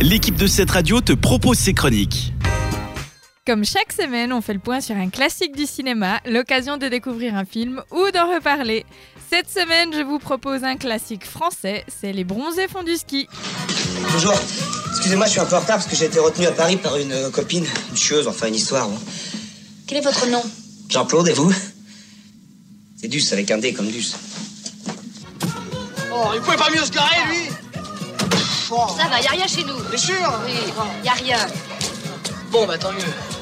l'équipe de cette radio te propose ses chroniques. Comme chaque semaine, on fait le point sur un classique du cinéma, l'occasion de découvrir un film ou d'en reparler. Cette semaine, je vous propose un classique français, c'est Les Bronzés font du ski. Bonjour. Excusez-moi, je suis un peu en retard parce que j'ai été retenu à Paris par une euh, copine, une chieuse, enfin une histoire. bon. Quel est votre nom? Jean-Claude, et vous? C'est Duce avec un D comme Duce. Oh, il pouvait pas mieux se garer, lui Ça va, y a rien chez nous. T'es sûr Oui, y a rien. Bon, bah tant mieux.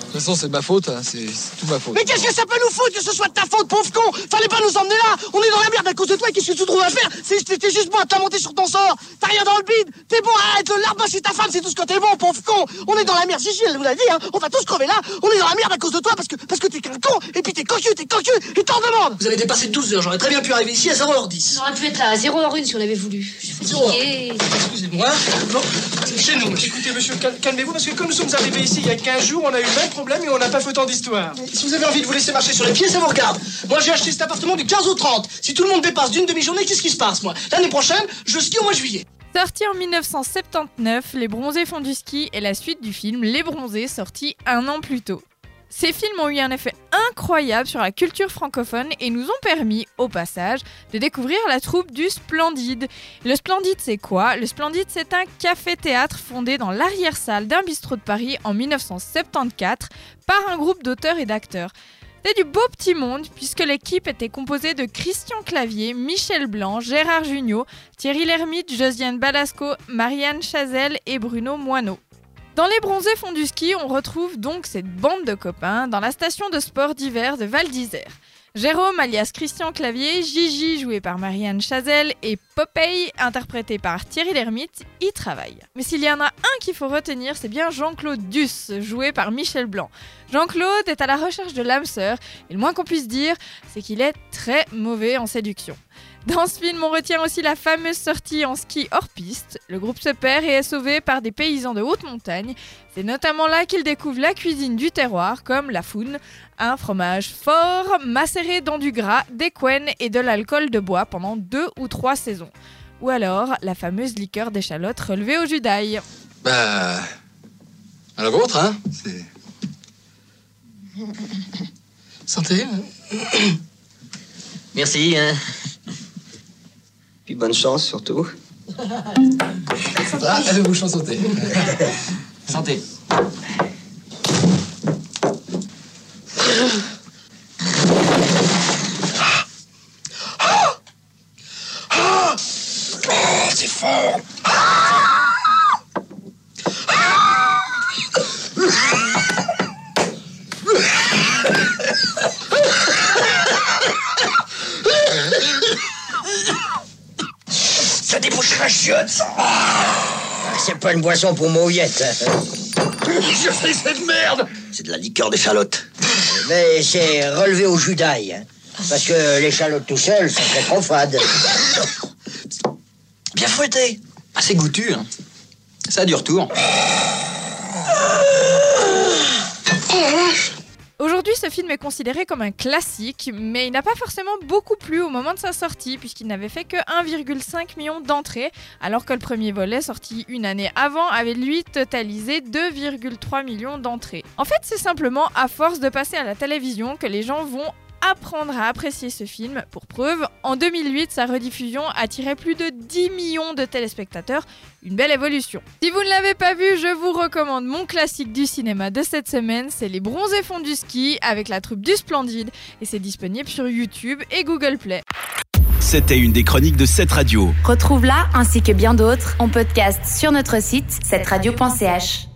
De toute façon, c'est ma faute, hein, c'est tout ma faute. Mais qu'est-ce que ça peut nous foutre que ce soit de ta faute, pauvre con? Fallait pas nous emmener là. On est dans la merde à cause de toi, qu'est-ce que tu trouves à faire? C'est t'es juste bon à te lamenter sur ton sort. T'as rien dans le bide. T'es bon à être l'arbre, c'est ta femme, c'est tout ce que t'es bon, pauvre con. On est dans la merde, Gigi, elle nous l'a dit, hein. On va tous crever là. On est dans la merde à cause de toi parce que, parce que t'es qu'un con. Et puis t'es cocu, t'es cocu Et t'en demandes. Vous avez dépassé 12 heures, j'aurais très bien pu arriver ici à 0h10. On aurait pu être là à 0h1 si on avait voulu. Je. Excusez-moi. Non, c'est chez nous. Écoutez, monsieur, cal- calmez-vous, parce que comme nous sommes arrivés ici il y a 15 jours, on a eu le même et on n'a pas fait autant d'histoire. Si vous avez envie de vous laisser marcher sur les pieds, ça vous regarde. Moi, j'ai acheté cet appartement du 15 au 30. Si tout le monde dépasse d'une demi-journée, qu'est-ce qui se passe, moi? L'année prochaine, je skie au mois de juillet. Sorti en 1979, Les Bronzés font du ski est la suite du film Les Bronzés, sorti un an plus tôt. Ces films ont eu un effet incroyable sur la culture francophone et nous ont permis, au passage, de découvrir la troupe du Splendide. Le Splendide, c'est quoi? Le Splendide, c'est un café-théâtre fondé dans l'arrière-salle d'un bistrot de Paris en 1974 par un groupe d'auteurs et d'acteurs. C'est du beau petit monde puisque l'équipe était composée de Christian Clavier, Michel Blanc, Gérard Jugnot, Thierry Lhermitte, Josiane Balasco, Marianne Chazelle et Bruno Moineau. Dans les bronzés fonds du ski, on retrouve donc cette bande de copains dans la station de sport d'hiver de Val d'Isère. Jérôme alias Christian Clavier, Gigi joué par Marianne Chazelle et Popeye interprété par Thierry Lhermitte y travaillent. Mais s'il y en a un qu'il faut retenir, c'est bien Jean-Claude Duss joué par Michel Blanc. Jean-Claude est à la recherche de l'âme sœur et le moins qu'on puisse dire, c'est qu'il est très mauvais en séduction. Dans ce film, on retient aussi la fameuse sortie en ski hors piste. Le groupe se perd et est sauvé par des paysans de haute montagne. C'est notamment là qu'il découvre la cuisine du terroir, comme la foune, un fromage fort macéré dans du gras, des couennes et de l'alcool de bois pendant deux ou trois saisons. Ou alors la fameuse liqueur d'échalote relevée au jus d'ail. Bah. À la vôtre, hein C'est. Santé. Merci, hein. Puis bonne chance surtout. Ah, allez-vous chansoter. Santé. c'est fort. Ça chiotte, ça C'est pas une boisson pour mauviette. Je fais cette merde C'est de la liqueur d'échalote. Mais c'est relevé au jus d'ail. hein. Parce que l'échalote tout seul, ça serait trop fade. Bien fouetté. Assez goûtu, hein. Ça a du retour. Aujourd'hui, ce film est considéré comme un classique, mais il n'a pas forcément beaucoup plu au moment de sa sortie, puisqu'il n'avait fait que 1,5 million d'entrées, alors que le premier volet, sorti une année avant, avait lui totalisé 2,3 millions d'entrées. En fait, c'est simplement à force de passer à la télévision que les gens vont apprendre à apprécier ce film. Pour preuve, en 2008, sa rediffusion attirait plus de 10 millions de téléspectateurs, une belle évolution. Si vous ne l'avez pas vu, je vous recommande mon classique du cinéma de cette semaine, c'est Les Bronzés fonds du ski avec la troupe du Splendide et c'est disponible sur YouTube et Google Play. C'était une des chroniques de cette radio. Retrouve-la ainsi que bien d'autres en podcast sur notre site, cette radio.ch.